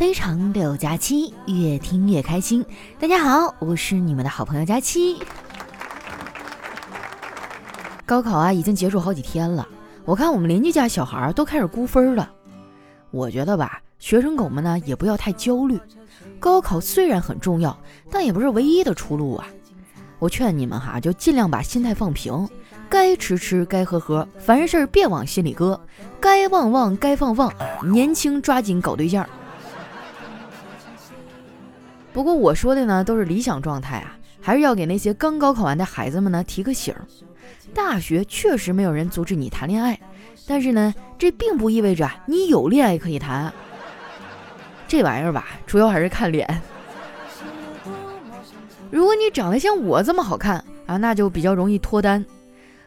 非常六加七，越听越开心。大家好，我是你们的好朋友佳期。高考啊，已经结束好几天了，我看我们邻居家小孩都开始估分了。我觉得吧，学生狗们呢也不要太焦虑。高考虽然很重要，但也不是唯一的出路啊。我劝你们哈，就尽量把心态放平，该吃吃，该喝喝，凡事别往心里搁，该忘忘，该放放。年轻抓紧搞对象。不过我说的呢都是理想状态啊，还是要给那些刚高考完的孩子们呢提个醒儿。大学确实没有人阻止你谈恋爱，但是呢，这并不意味着你有恋爱可以谈。这玩意儿吧，主要还是看脸。如果你长得像我这么好看啊，那就比较容易脱单。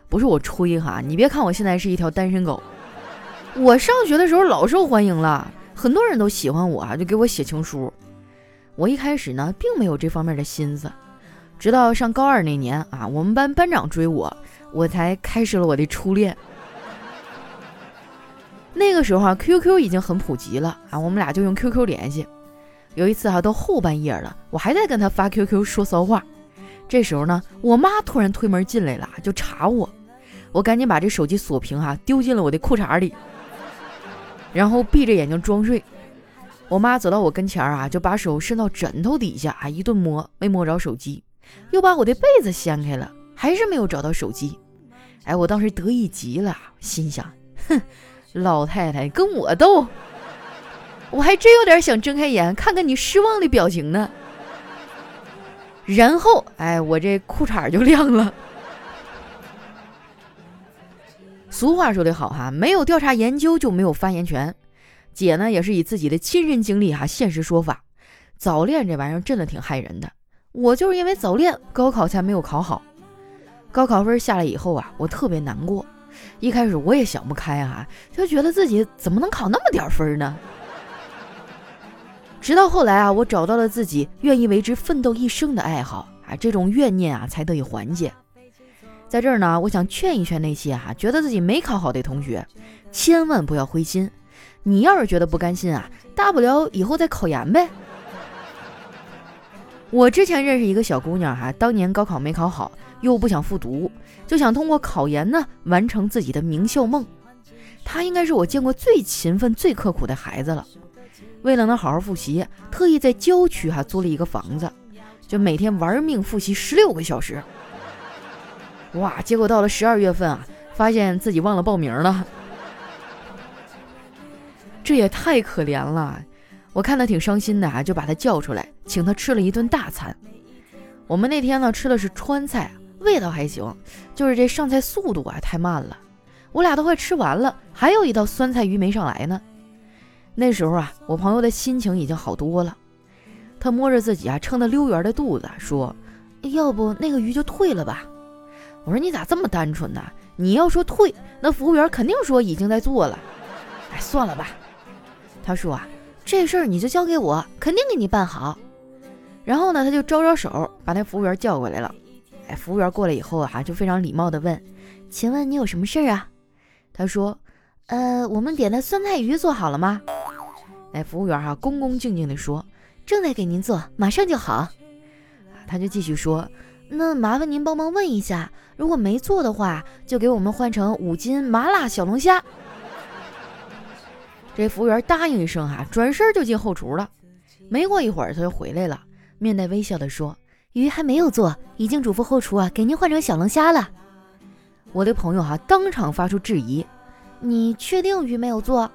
不是我吹哈，你别看我现在是一条单身狗，我上学的时候老受欢迎了，很多人都喜欢我啊，就给我写情书。我一开始呢，并没有这方面的心思，直到上高二那年啊，我们班班长追我，我才开始了我的初恋。那个时候啊，QQ 已经很普及了啊，我们俩就用 QQ 联系。有一次啊，都后半夜了，我还在跟他发 QQ 说骚话。这时候呢，我妈突然推门进来了，就查我。我赶紧把这手机锁屏哈，丢进了我的裤衩里，然后闭着眼睛装睡。我妈走到我跟前啊，就把手伸到枕头底下啊，一顿摸，没摸着手机，又把我的被子掀开了，还是没有找到手机。哎，我当时得意极了，心想：哼，老太太跟我斗。我还真有点想睁开眼看看你失望的表情呢。然后，哎，我这裤衩就亮了。俗话说得好哈，没有调查研究就没有发言权。姐呢也是以自己的亲身经历哈，现实说法。早恋这玩意儿真的挺害人的。我就是因为早恋，高考才没有考好。高考分下来以后啊，我特别难过。一开始我也想不开啊，就觉得自己怎么能考那么点分呢？直到后来啊，我找到了自己愿意为之奋斗一生的爱好啊，这种怨念啊才得以缓解。在这儿呢，我想劝一劝那些哈觉得自己没考好的同学，千万不要灰心。你要是觉得不甘心啊，大不了以后再考研呗。我之前认识一个小姑娘哈，当年高考没考好，又不想复读，就想通过考研呢完成自己的名校梦。她应该是我见过最勤奋、最刻苦的孩子了。为了能好好复习，特意在郊区哈租了一个房子，就每天玩命复习十六个小时。哇！结果到了十二月份啊，发现自己忘了报名了，这也太可怜了。我看他挺伤心的啊，就把他叫出来，请他吃了一顿大餐。我们那天呢吃的是川菜，味道还行，就是这上菜速度啊太慢了。我俩都快吃完了，还有一道酸菜鱼没上来呢。那时候啊，我朋友的心情已经好多了。他摸着自己啊撑得溜圆的肚子，说：“要不那个鱼就退了吧？”我说：“你咋这么单纯呢？你要说退，那服务员肯定说已经在做了。”哎，算了吧。他说：“啊，这事儿你就交给我，肯定给你办好。”然后呢，他就招招手，把那服务员叫过来了。哎，服务员过来以后啊，就非常礼貌地问：“请问你有什么事儿啊？”他说：“呃，我们点的酸菜鱼做好了吗？”哎，服务员哈，恭恭敬敬地说：“正在给您做，马上就好。”他就继续说：“那麻烦您帮忙问一下，如果没做的话，就给我们换成五斤麻辣小龙虾。”这服务员答应一声哈，转身就进后厨了。没过一会儿，他就回来了，面带微笑地说：“鱼还没有做，已经嘱咐后厨啊，给您换成小龙虾了。”我的朋友哈，当场发出质疑：“你确定鱼没有做？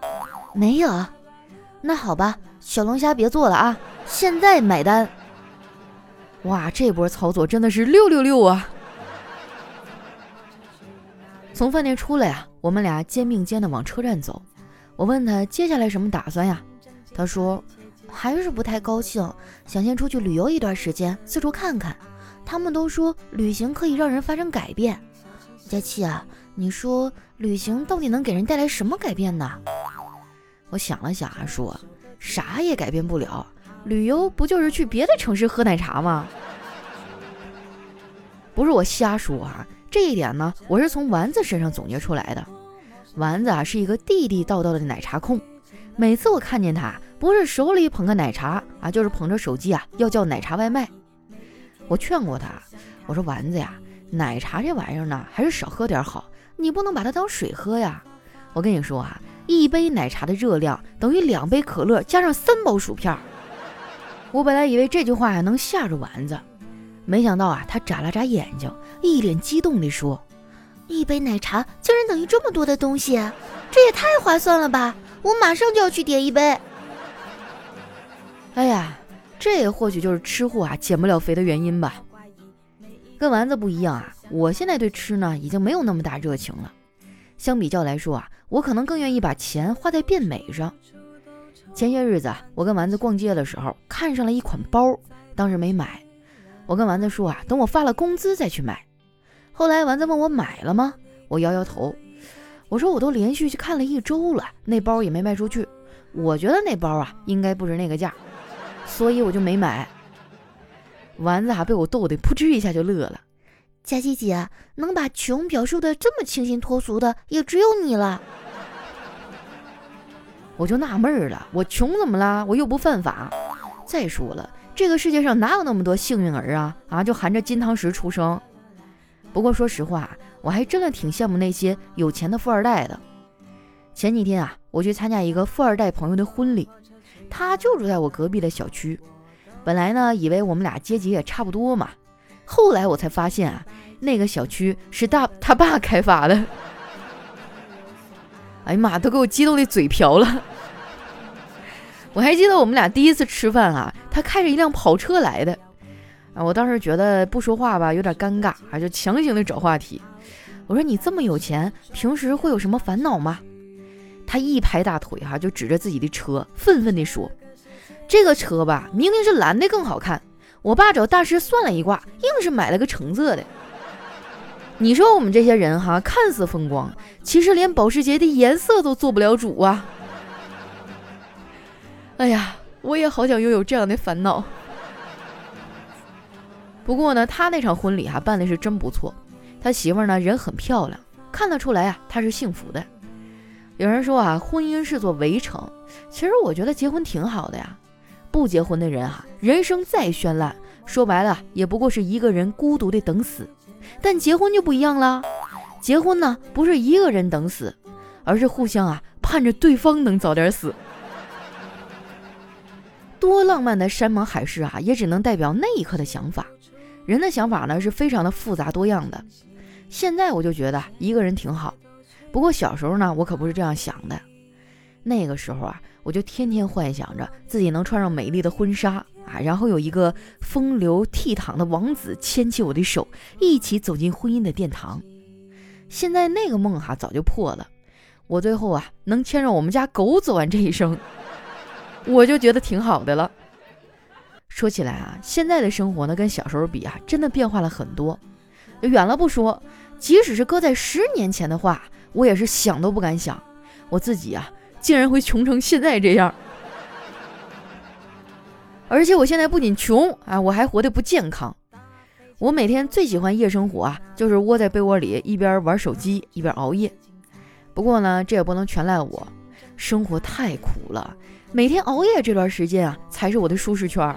没有。”那好吧，小龙虾别做了啊！现在买单。哇，这波操作真的是六六六啊！从饭店出来啊，我们俩肩并肩的往车站走。我问他接下来什么打算呀？他说还是不太高兴，想先出去旅游一段时间，四处看看。他们都说旅行可以让人发生改变。佳琪啊，你说旅行到底能给人带来什么改变呢？我想了想啊，说啥也改变不了。旅游不就是去别的城市喝奶茶吗？不是我瞎说啊，这一点呢，我是从丸子身上总结出来的。丸子啊，是一个地地道道的奶茶控。每次我看见他，不是手里捧个奶茶啊，就是捧着手机啊，要叫奶茶外卖。我劝过他，我说丸子呀，奶茶这玩意儿呢，还是少喝点好，你不能把它当水喝呀。我跟你说啊，一杯奶茶的热量等于两杯可乐加上三包薯片。我本来以为这句话呀能吓着丸子，没想到啊，他眨了眨眼睛，一脸激动地说。一杯奶茶竟然等于这么多的东西，这也太划算了吧！我马上就要去点一杯。哎呀，这也或许就是吃货啊减不了肥的原因吧。跟丸子不一样啊，我现在对吃呢已经没有那么大热情了。相比较来说啊，我可能更愿意把钱花在变美上。前些日子啊，我跟丸子逛街的时候看上了一款包，当时没买。我跟丸子说啊，等我发了工资再去买。后来丸子问我买了吗？我摇摇头，我说我都连续去看了一周了，那包也没卖出去。我觉得那包啊，应该不值那个价，所以我就没买。丸子还被我逗得扑哧一下就乐了。佳琪姐能把穷表述的这么清新脱俗的，也只有你了。我就纳闷了，我穷怎么了？我又不犯法。再说了，这个世界上哪有那么多幸运儿啊？啊，就含着金汤匙出生。不过说实话，我还真的挺羡慕那些有钱的富二代的。前几天啊，我去参加一个富二代朋友的婚礼，他就住在我隔壁的小区。本来呢，以为我们俩阶级也差不多嘛，后来我才发现啊，那个小区是大他爸开发的。哎呀妈，都给我激动的嘴瓢了。我还记得我们俩第一次吃饭啊，他开着一辆跑车来的。我当时觉得不说话吧有点尴尬，啊，就强行的找话题。我说你这么有钱，平时会有什么烦恼吗？他一拍大腿，哈，就指着自己的车，愤愤地说：“这个车吧，明明是蓝的更好看，我爸找大师算了一卦，硬是买了个橙色的。你说我们这些人哈，看似风光，其实连保时捷的颜色都做不了主啊！哎呀，我也好想拥有这样的烦恼。”不过呢，他那场婚礼哈办的是真不错，他媳妇儿呢人很漂亮，看得出来啊他是幸福的。有人说啊，婚姻是座围城，其实我觉得结婚挺好的呀。不结婚的人哈，人生再绚烂，说白了也不过是一个人孤独的等死。但结婚就不一样了，结婚呢不是一个人等死，而是互相啊盼着对方能早点死。多浪漫的山盟海誓啊，也只能代表那一刻的想法。人的想法呢是非常的复杂多样的。现在我就觉得一个人挺好，不过小时候呢，我可不是这样想的。那个时候啊，我就天天幻想着自己能穿上美丽的婚纱啊，然后有一个风流倜傥的王子牵起我的手，一起走进婚姻的殿堂。现在那个梦哈早就破了，我最后啊能牵着我们家狗走完这一生，我就觉得挺好的了。说起来啊，现在的生活呢，跟小时候比啊，真的变化了很多。远了不说，即使是搁在十年前的话，我也是想都不敢想，我自己啊，竟然会穷成现在这样。而且我现在不仅穷啊，我还活得不健康。我每天最喜欢夜生活啊，就是窝在被窝里一边玩手机一边熬夜。不过呢，这也不能全赖我，生活太苦了，每天熬夜这段时间啊，才是我的舒适圈。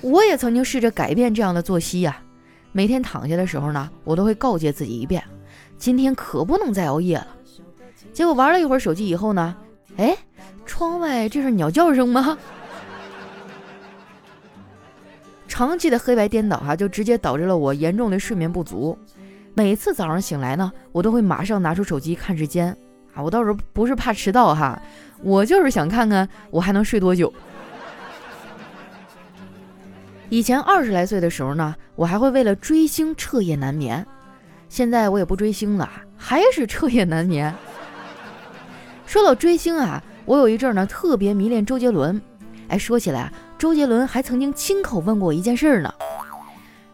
我也曾经试着改变这样的作息呀，每天躺下的时候呢，我都会告诫自己一遍：今天可不能再熬夜了。结果玩了一会儿手机以后呢，哎，窗外这是鸟叫声吗？长期的黑白颠倒哈，就直接导致了我严重的睡眠不足。每次早上醒来呢，我都会马上拿出手机看时间啊，我倒是不是怕迟到哈，我就是想看看我还能睡多久。以前二十来岁的时候呢，我还会为了追星彻夜难眠。现在我也不追星了，还是彻夜难眠。说到追星啊，我有一阵呢特别迷恋周杰伦。哎，说起来啊，周杰伦还曾经亲口问过我一件事呢。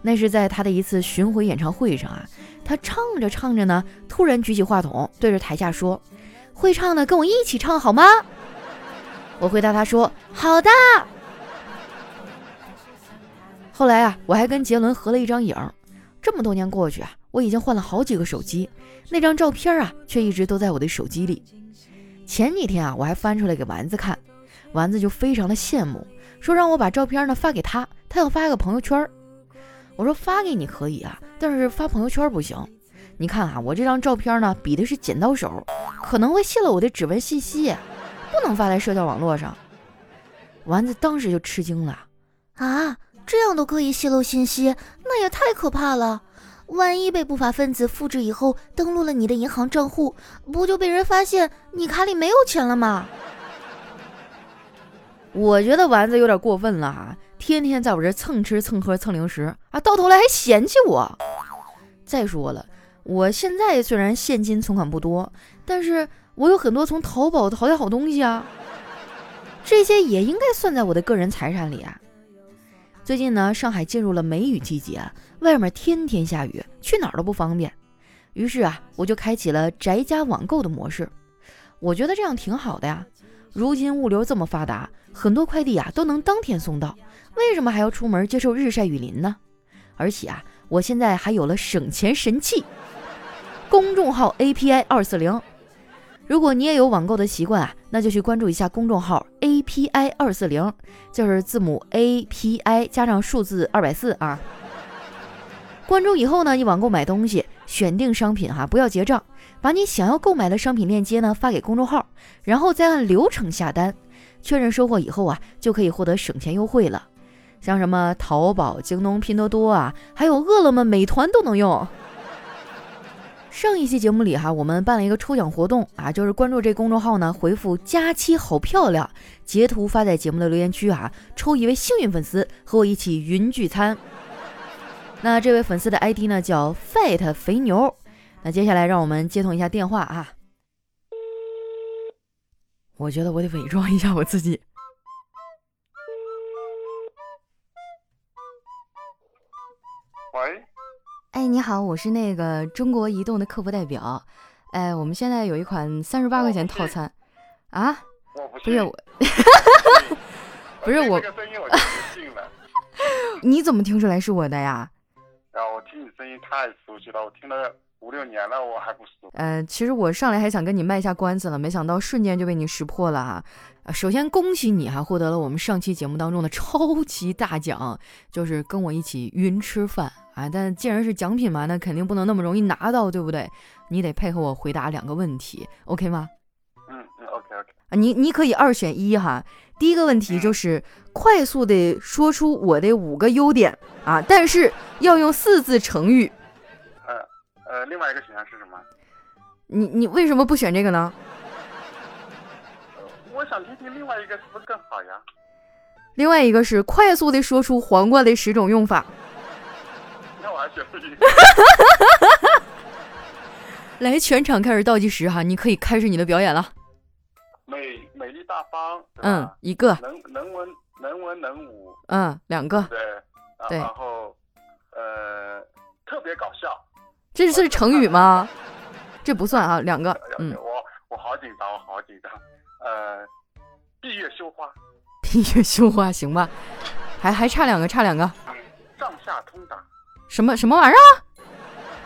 那是在他的一次巡回演唱会上啊，他唱着唱着呢，突然举起话筒对着台下说：“会唱的跟我一起唱好吗？”我回答他说：“好的。”后来啊，我还跟杰伦合了一张影。这么多年过去啊，我已经换了好几个手机，那张照片啊，却一直都在我的手机里。前几天啊，我还翻出来给丸子看，丸子就非常的羡慕，说让我把照片呢发给他，他要发个朋友圈。我说发给你可以啊，但是发朋友圈不行。你看啊，我这张照片呢比的是剪刀手，可能会泄露我的指纹信息，不能发在社交网络上。丸子当时就吃惊了，啊，这样都可以泄露信息，那也太可怕了！万一被不法分子复制以后登录了你的银行账户，不就被人发现你卡里没有钱了吗？我觉得丸子有点过分了哈，天天在我这蹭吃蹭喝蹭零食啊，到头来还嫌弃我。再说了。我现在虽然现金存款不多，但是我有很多从淘宝淘的好东西啊，这些也应该算在我的个人财产里啊。最近呢，上海进入了梅雨季节，外面天天下雨，去哪儿都不方便。于是啊，我就开启了宅家网购的模式。我觉得这样挺好的呀。如今物流这么发达，很多快递啊都能当天送到，为什么还要出门接受日晒雨淋呢？而且啊，我现在还有了省钱神器。公众号 API 二四零，如果你也有网购的习惯啊，那就去关注一下公众号 API 二四零，就是字母 API 加上数字二百四啊。关注以后呢，你网购买东西，选定商品哈，不要结账，把你想要购买的商品链接呢发给公众号，然后再按流程下单，确认收货以后啊，就可以获得省钱优惠了。像什么淘宝、京东、拼多多啊，还有饿了么、美团都能用。上一期节目里哈，我们办了一个抽奖活动啊，就是关注这公众号呢，回复“佳期好漂亮”，截图发在节目的留言区啊，抽一位幸运粉丝和我一起云聚餐。那这位粉丝的 ID 呢叫 Fat 肥牛。那接下来让我们接通一下电话啊。我觉得我得伪装一下我自己。喂。哎，你好，我是那个中国移动的客服代表。哎，我们现在有一款三十八块钱套餐，啊？不是我，不是我。你怎么听出来是我的呀？啊，我听你声音太熟悉了，我听了五六年了，我还不熟。呃，其实我上来还想跟你卖一下关子了，没想到瞬间就被你识破了哈。啊，首先恭喜你哈，获得了我们上期节目当中的超级大奖，就是跟我一起云吃饭。啊，但既然是奖品嘛，那肯定不能那么容易拿到，对不对？你得配合我回答两个问题，OK 吗？嗯嗯，OK OK。啊，你你可以二选一哈。第一个问题就是快速的说出我的五个优点啊，但是要用四字成语。呃呃，另外一个选项是什么？你你为什么不选这个呢？我想听听另外一个是不是更好呀？另外一个是快速的说出黄瓜的十种用法。来，全场开始倒计时哈，你可以开始你的表演了。美美丽大方，嗯，一个。能能文能文能武，嗯，两个。对，对。然后，呃，特别搞笑。这是成语吗？这不算啊，两个。嗯。我我好紧张，我好紧张。呃，闭月羞花。闭月羞花，行吧？还还差两个，差两个。上下通达。什么什么玩意儿啊？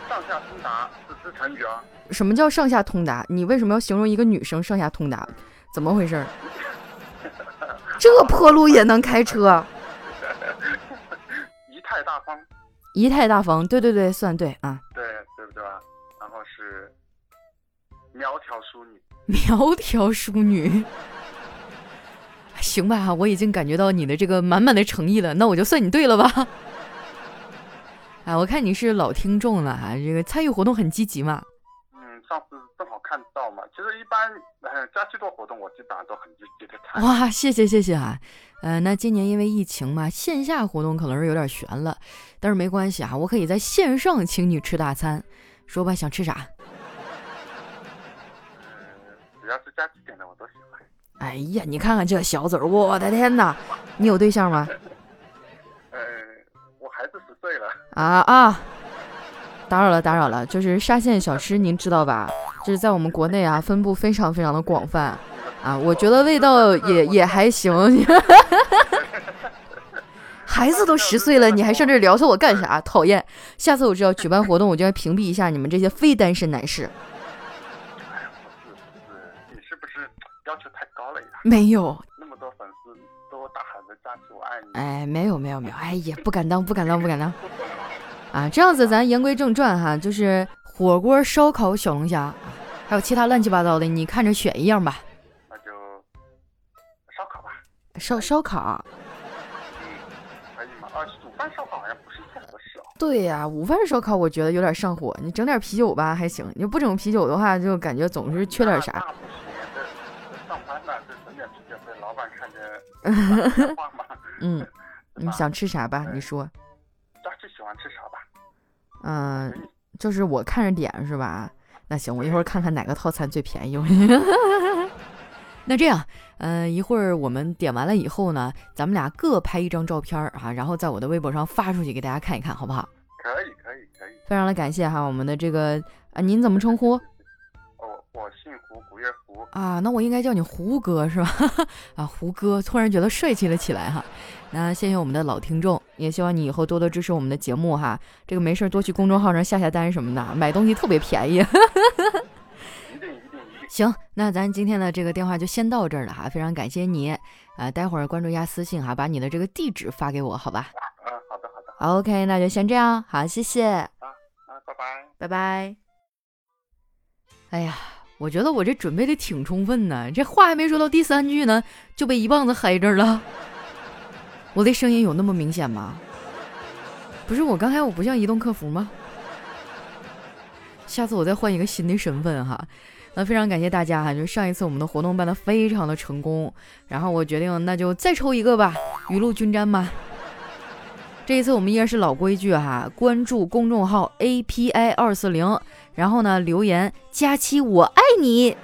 上下通达是成语啊。什么叫上下通达？你为什么要形容一个女生上下通达？怎么回事？这破路也能开车？仪态大方。仪态大方，对对对，算对啊。对对不对吧？然后是苗条淑女。苗条淑女。行吧，我已经感觉到你的这个满满的诚意了，那我就算你对了吧。哎，我看你是老听众了哈，这个参与活动很积极嘛。嗯，上次正好看到嘛。其实一般，呃，假期做活动，我基本上都很积极的参。哇，谢谢谢谢啊。呃，那今年因为疫情嘛，线下活动可能是有点悬了，但是没关系啊，我可以在线上请你吃大餐。说吧，想吃啥？嗯，只要是加鸡点的我都喜欢。哎呀，你看看这小嘴儿，我的天哪！你有对象吗？啊啊！打扰了，打扰了。就是沙县小吃，您知道吧？就是在我们国内啊，分布非常非常的广泛啊。我觉得味道也也还行。孩子都十岁了，你还上这聊骚我干啥？讨厌！下次我只要举办活动，我就要屏蔽一下你们这些非单身男士。哎呀，不是不是，你是不是要求太高了呀。没有，哎，没有没有没有，哎呀，不敢当不敢当不敢当。啊，这样子咱言归正传哈，就是火锅、烧烤、小龙虾，还有其他乱七八糟的，你看着选一样吧。那就烧烤吧。烧烧烤。可以吗？啊，午饭烧烤好像不是太合适哦。对呀，午饭烧烤我觉得有点上火，你整点啤酒吧还行，你不整啤酒的话，就感觉总是缺点啥。嗯，你想吃啥吧？你说。大致喜欢吃啥吧？嗯，就是我看着点是吧？那行，我一会儿看看哪个套餐最便宜。那这样，嗯，一会儿我们点完了以后呢，咱们俩各拍一张照片啊，然后在我的微博上发出去给大家看一看，好不好？可以，可以，可以。非常的感谢哈，我们的这个啊，您怎么称呼？哦，我姓啊，那我应该叫你胡哥是吧？啊，胡哥，突然觉得帅气了起来哈。那谢谢我们的老听众，也希望你以后多多支持我们的节目哈。这个没事多去公众号上下下单什么的，买东西特别便宜。行，那咱今天的这个电话就先到这儿了哈，非常感谢你啊！待会儿关注一下私信哈，把你的这个地址发给我，好吧？嗯，好的，好的。OK，那就先这样，好，谢谢。啊啊，拜拜，拜拜。哎呀，我觉得我这准备的挺充分呢，这话还没说到第三句呢，就被一棒子黑这儿了。我的声音有那么明显吗？不是，我刚才我不像移动客服吗？下次我再换一个新的身份哈。那非常感谢大家哈，就上一次我们的活动办得非常的成功，然后我决定那就再抽一个吧，雨露均沾嘛。这一次我们依然是老规矩哈，关注公众号 API 二四零，然后呢留言佳期我爱你，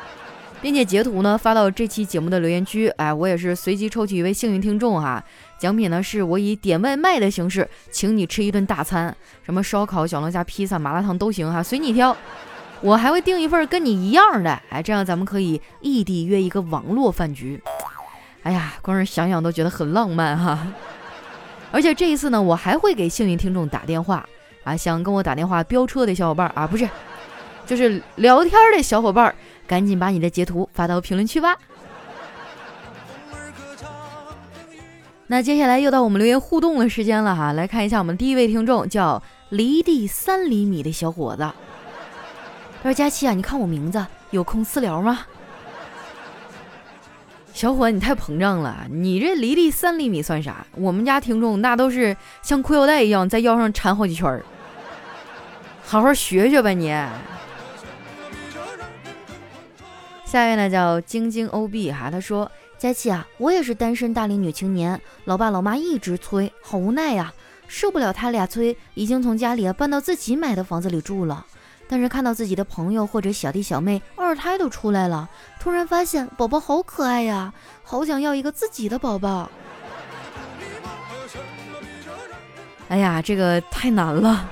并且截图呢发到这期节目的留言区，哎，我也是随机抽取一位幸运听众哈，奖品呢是我以点外卖的形式请你吃一顿大餐，什么烧烤、小龙虾、披萨、麻辣烫都行哈，随你挑。我还会订一份跟你一样的，哎，这样咱们可以异地约一个网络饭局。哎呀，光是想想都觉得很浪漫哈。而且这一次呢，我还会给幸运听众打电话啊，想跟我打电话飙车的小伙伴啊，不是，就是聊天的小伙伴，赶紧把你的截图发到评论区吧。那接下来又到我们留言互动的时间了哈，来看一下我们第一位听众叫离地三厘米的小伙子。他说：“佳期啊，你看我名字，有空私聊吗？”小伙，你太膨胀了，你这离地三厘米算啥？我们家听众那都是像裤腰带一样在腰上缠好几圈儿，好好学学吧你。下一位呢叫晶晶 O B 哈，他说：“佳期啊，我也是单身大龄女青年，老爸老妈一直催，好无奈呀，受不了他俩催，已经从家里搬到自己买的房子里住了。”但是看到自己的朋友或者小弟小妹二胎都出来了，突然发现宝宝好可爱呀，好想要一个自己的宝宝。哎呀，这个太难了。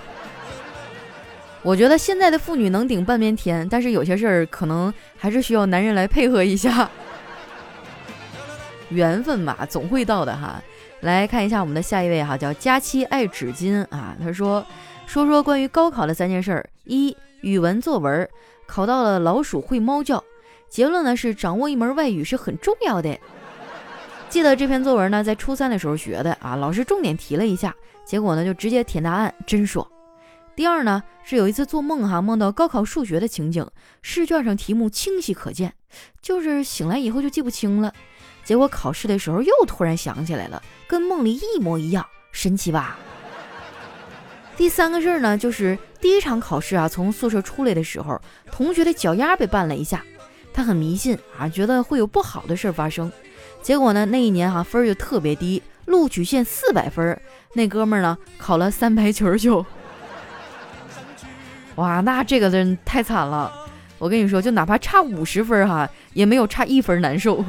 我觉得现在的妇女能顶半边天，但是有些事儿可能还是需要男人来配合一下。缘分嘛，总会到的哈。来看一下我们的下一位哈，叫佳期爱纸巾啊，他说。说说关于高考的三件事儿：一、语文作文考到了老鼠会猫叫，结论呢是掌握一门外语是很重要的。记得这篇作文呢在初三的时候学的啊，老师重点提了一下，结果呢就直接填答案，真爽。第二呢是有一次做梦哈，梦到高考数学的情景，试卷上题目清晰可见，就是醒来以后就记不清了，结果考试的时候又突然想起来了，跟梦里一模一样，神奇吧？第三个事儿呢，就是第一场考试啊，从宿舍出来的时候，同学的脚丫被绊了一下，他很迷信啊，觉得会有不好的事儿发生。结果呢，那一年哈分儿就特别低，录取线四百分，那哥们儿呢考了三百九十九。哇，那这个真太惨了。我跟你说，就哪怕差五十分哈，也没有差一分难受。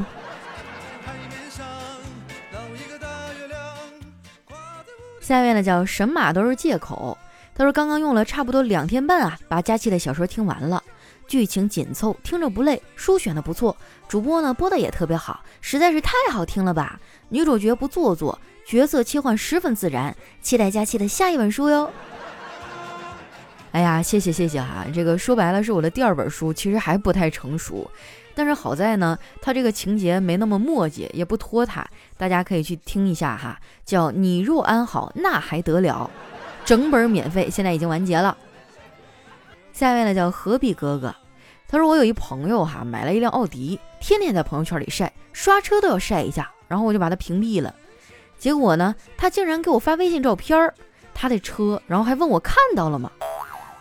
下面呢叫神马都是借口。他说刚刚用了差不多两天半啊，把佳期的小说听完了，剧情紧凑，听着不累，书选的不错，主播呢播的也特别好，实在是太好听了吧！女主角不做作，角色切换十分自然，期待佳期的下一本书哟。哎呀，谢谢谢谢哈，这个说白了是我的第二本书，其实还不太成熟，但是好在呢，它这个情节没那么墨迹，也不拖沓，大家可以去听一下哈，叫你若安好，那还得了，整本免费，现在已经完结了。下一位呢叫何必哥哥，他说我有一朋友哈，买了一辆奥迪，天天在朋友圈里晒，刷车都要晒一下，然后我就把他屏蔽了。结果呢，他竟然给我发微信照片儿，他的车，然后还问我看到了吗？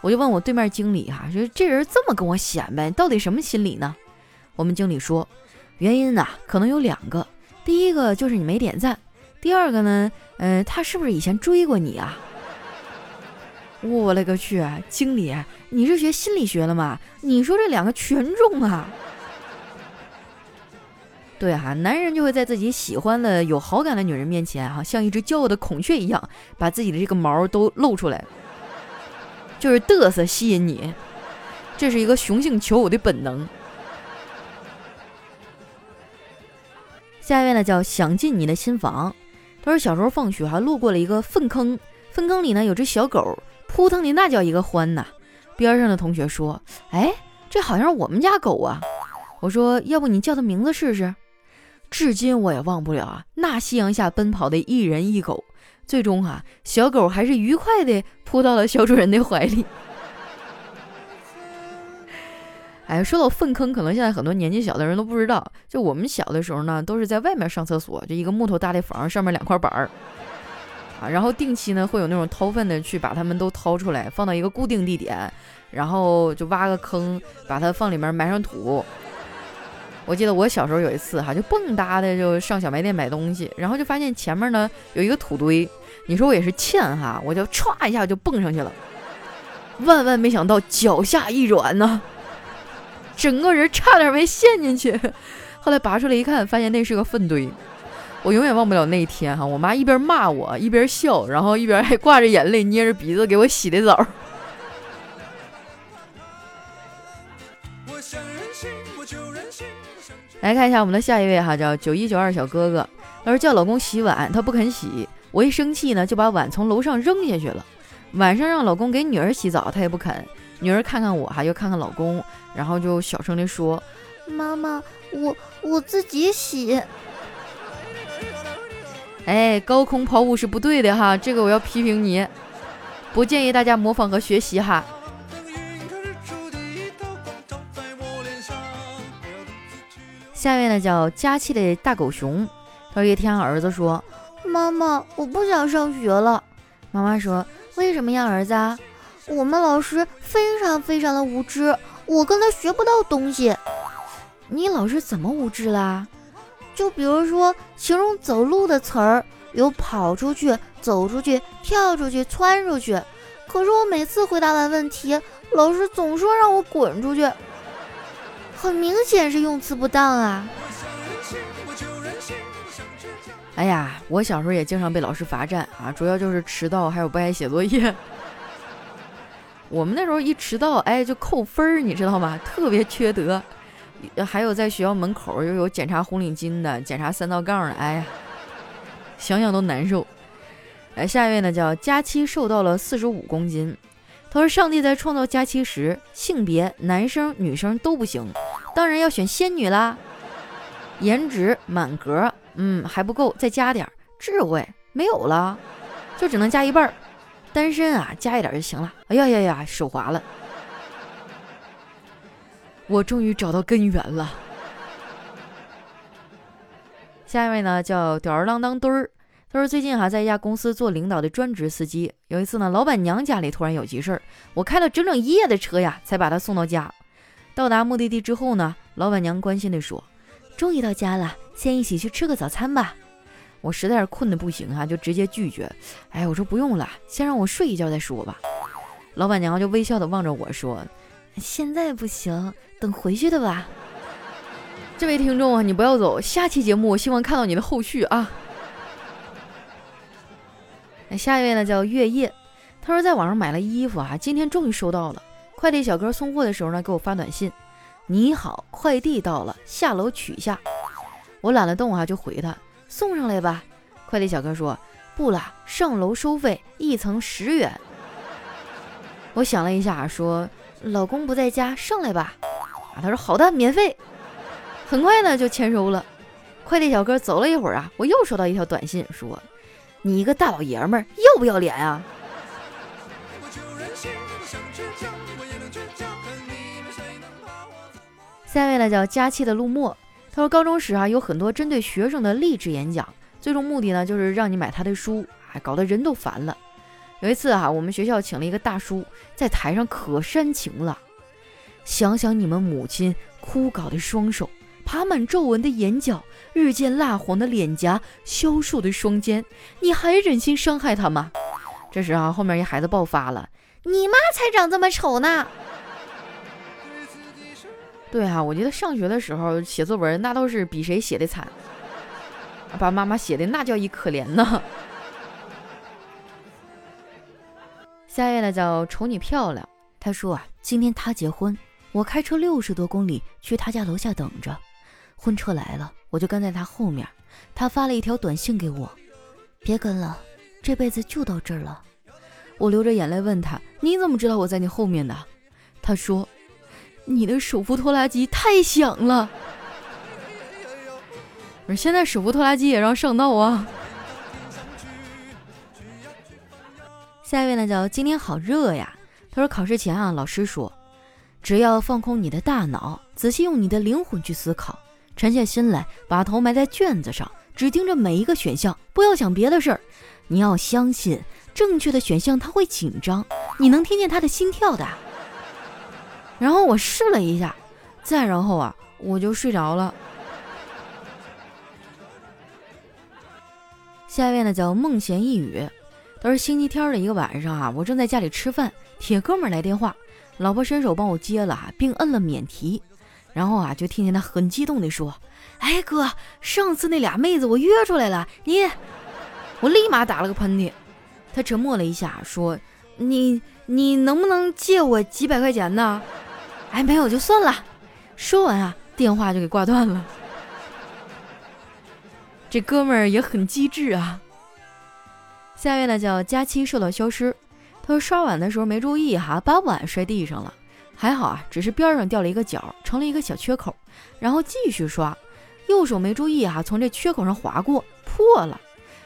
我就问我对面经理哈，说这人这么跟我显摆，到底什么心理呢？我们经理说，原因呢可能有两个，第一个就是你没点赞，第二个呢，嗯，他是不是以前追过你啊？我勒个去，经理，你是学心理学的吗？你说这两个全中啊？对哈，男人就会在自己喜欢的、有好感的女人面前哈，像一只骄傲的孔雀一样，把自己的这个毛都露出来。就是嘚瑟吸引你，这是一个雄性求偶的本能。下一位呢叫想进你的心房，他说小时候放学还路过了一个粪坑，粪坑里呢有只小狗，扑腾的那叫一个欢呐。边上的同学说：“哎，这好像是我们家狗啊。”我说：“要不你叫它名字试试？”至今我也忘不了啊，那夕阳下奔跑的一人一狗。最终哈，小狗还是愉快的扑到了小主人的怀里。哎，说到粪坑，可能现在很多年纪小的人都不知道，就我们小的时候呢，都是在外面上厕所，就一个木头搭的房，上面两块板儿啊，然后定期呢会有那种掏粪的去把它们都掏出来，放到一个固定地点，然后就挖个坑，把它放里面埋上土。我记得我小时候有一次哈，就蹦哒的就上小卖店买东西，然后就发现前面呢有一个土堆，你说我也是欠哈，我就歘一下就蹦上去了，万万没想到脚下一软呢，整个人差点没陷进去，后来拔出来一看，发现那是个粪堆，我永远忘不了那一天哈，我妈一边骂我一边笑，然后一边还挂着眼泪捏着鼻子给我洗的澡。来看一下我们的下一位哈，叫九一九二小哥哥。他说叫老公洗碗，他不肯洗。我一生气呢，就把碗从楼上扔下去了。晚上让老公给女儿洗澡，他也不肯。女儿看看我哈，又看看老公，然后就小声地说：“妈妈，我我自己洗。”哎，高空抛物是不对的哈，这个我要批评你，不建议大家模仿和学习哈。下面呢叫佳期的大狗熊，他说一天儿子说：“妈妈，我不想上学了。”妈妈说：“为什么呀，儿子？我们老师非常非常的无知，我跟他学不到东西。你老师怎么无知啦？就比如说形容走路的词儿，有跑出去、走出去、跳出去、窜出去。可是我每次回答完问题，老师总说让我滚出去。”很明显是用词不当啊！哎呀，我小时候也经常被老师罚站啊，主要就是迟到还有不爱写作业。我们那时候一迟到，哎，就扣分儿，你知道吗？特别缺德。还有在学校门口又有检查红领巾的，检查三道杠的，哎呀，想想都难受。哎，下一位呢叫佳期，瘦到了四十五公斤。他说：“上帝在创造佳期时，性别男生女生都不行，当然要选仙女啦。颜值满格，嗯，还不够，再加点智慧，没有了，就只能加一半儿。单身啊，加一点就行了。哎呀呀呀，手滑了，我终于找到根源了。下一位呢，叫吊儿郎当墩儿。”他说：“最近哈在一家公司做领导的专职司机，有一次呢，老板娘家里突然有急事儿，我开了整整一夜的车呀，才把他送到家。到达目的地之后呢，老板娘关心地说：‘终于到家了，先一起去吃个早餐吧。’我实在是困得不行哈，就直接拒绝。哎，我说不用了，先让我睡一觉再说吧。老板娘就微笑地望着我说：‘现在不行，等回去的吧。’这位听众啊，你不要走，下期节目我希望看到你的后续啊。”下一位呢叫月夜，他说在网上买了衣服啊，今天终于收到了。快递小哥送货的时候呢，给我发短信：“你好，快递到了，下楼取下。”我懒得动啊，就回他：“送上来吧。”快递小哥说：“不了，上楼收费，一层十元。”我想了一下，说：“老公不在家，上来吧。”啊，他说：“好的，免费。”很快呢就签收了。快递小哥走了一会儿啊，我又收到一条短信，说：“你一个大老爷们儿要不要脸啊？”下一位呢叫佳期的陆墨，他说高中时啊有很多针对学生的励志演讲，最终目的呢就是让你买他的书，还搞得人都烦了。有一次啊，我们学校请了一个大叔在台上可煽情了，想想你们母亲枯槁的双手。爬满皱纹的眼角，日渐蜡黄的脸颊，消瘦的双肩，你还忍心伤害他吗？这时啊，后面一孩子爆发了：“你妈才长这么丑呢！”对啊，我觉得上学的时候写作文那都是比谁写的惨，把妈妈写的那叫一可怜呢。下一位呢叫瞅你漂亮，他说啊，今天他结婚，我开车六十多公里去他家楼下等着。婚车来了，我就跟在他后面。他发了一条短信给我：“别跟了，这辈子就到这儿了。”我流着眼泪问他：“你怎么知道我在你后面的？”他说：“你的手扶拖拉机太响了。”我说：“现在手扶拖拉机也让上道啊。”下一位呢，叫今天好热呀。他说：“考试前啊，老师说，只要放空你的大脑，仔细用你的灵魂去思考。”沉下心来，把头埋在卷子上，只盯着每一个选项，不要想别的事儿。你要相信，正确的选项他会紧张，你能听见他的心跳的。然后我试了一下，再然后啊，我就睡着了。下一位呢叫梦闲一语，都是星期天的一个晚上啊，我正在家里吃饭，铁哥们来电话，老婆伸手帮我接了，并摁了免提。然后啊，就听见他很激动地说：“哎哥，上次那俩妹子我约出来了，你……”我立马打了个喷嚏。他沉默了一下，说：“你你能不能借我几百块钱呢？”哎，没有就算了。说完啊，电话就给挂断了。这哥们儿也很机智啊。下一位呢叫佳期受到消失，他说刷碗的时候没注意哈，把碗摔地上了。还好啊，只是边上掉了一个角，成了一个小缺口。然后继续刷，右手没注意啊，从这缺口上划过，破了。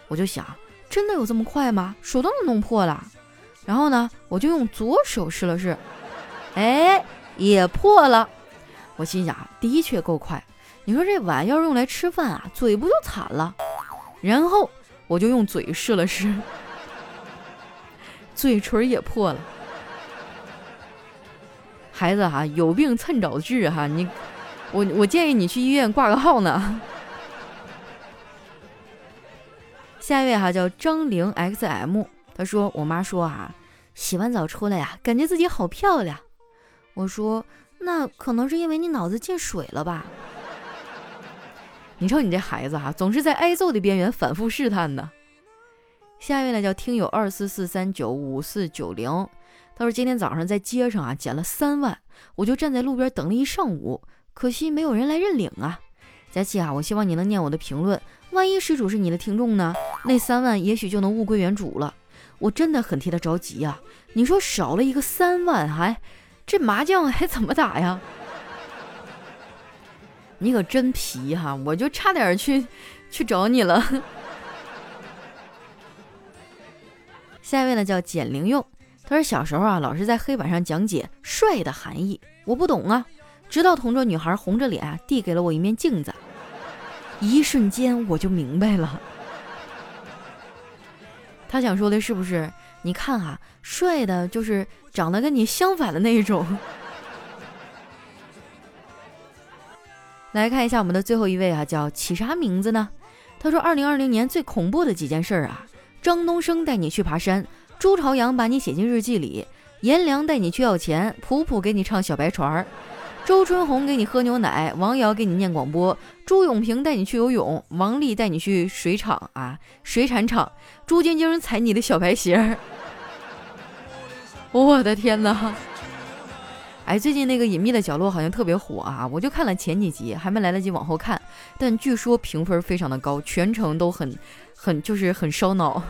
我就想，真的有这么快吗？手都能弄破了。然后呢，我就用左手试了试，哎，也破了。我心想，的确够快。你说这碗要是用来吃饭啊，嘴不就惨了？然后我就用嘴试了试，嘴唇也破了。孩子哈，有病趁早治哈！你，我我建议你去医院挂个号呢。下一位哈叫张玲 XM，他说我妈说啊，洗完澡出来呀，感觉自己好漂亮。我说那可能是因为你脑子进水了吧？你瞅你这孩子哈，总是在挨揍的边缘反复试探呢。下一位呢叫听友二四四三九五四九零。他说：“今天早上在街上啊捡了三万，我就站在路边等了一上午，可惜没有人来认领啊。佳琪啊，我希望你能念我的评论，万一失主是你的听众呢？那三万也许就能物归原主了。我真的很替他着急啊！你说少了一个三万，还这麻将还怎么打呀？你可真皮哈！我就差点去去找你了。下一位呢叫简灵用。”他说：“小时候啊，老师在黑板上讲解‘帅’的含义，我不懂啊。直到同桌女孩红着脸，递给了我一面镜子，一瞬间我就明白了。他想说的是不是？你看啊，帅的就是长得跟你相反的那一种。来看一下我们的最后一位啊，叫起啥名字呢？他说：二零二零年最恐怖的几件事啊，张东升带你去爬山。”朱朝阳把你写进日记里，颜良带你去要钱，普普给你唱小白船儿，周春红给你喝牛奶，王瑶给你念广播，朱永平带你去游泳，王丽带你去水厂啊水产厂，朱晶晶踩你的小白鞋儿。我的天哪！哎，最近那个隐秘的角落好像特别火啊，我就看了前几集，还没来得及往后看，但据说评分非常的高，全程都很很就是很烧脑。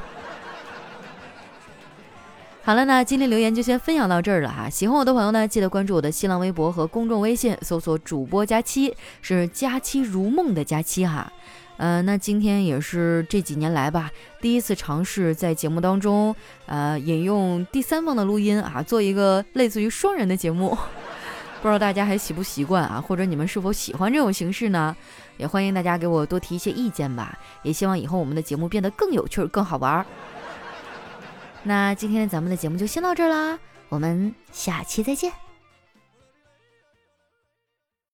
好了，那今天留言就先分享到这儿了哈。喜欢我的朋友呢，记得关注我的新浪微博和公众微信，搜索主播佳期，是佳期如梦的佳期哈。呃，那今天也是这几年来吧，第一次尝试在节目当中，呃，引用第三方的录音啊，做一个类似于双人的节目，不知道大家还习不习惯啊？或者你们是否喜欢这种形式呢？也欢迎大家给我多提一些意见吧。也希望以后我们的节目变得更有趣、更好玩。那今天咱们的节目就先到这儿啦，我们下期再见。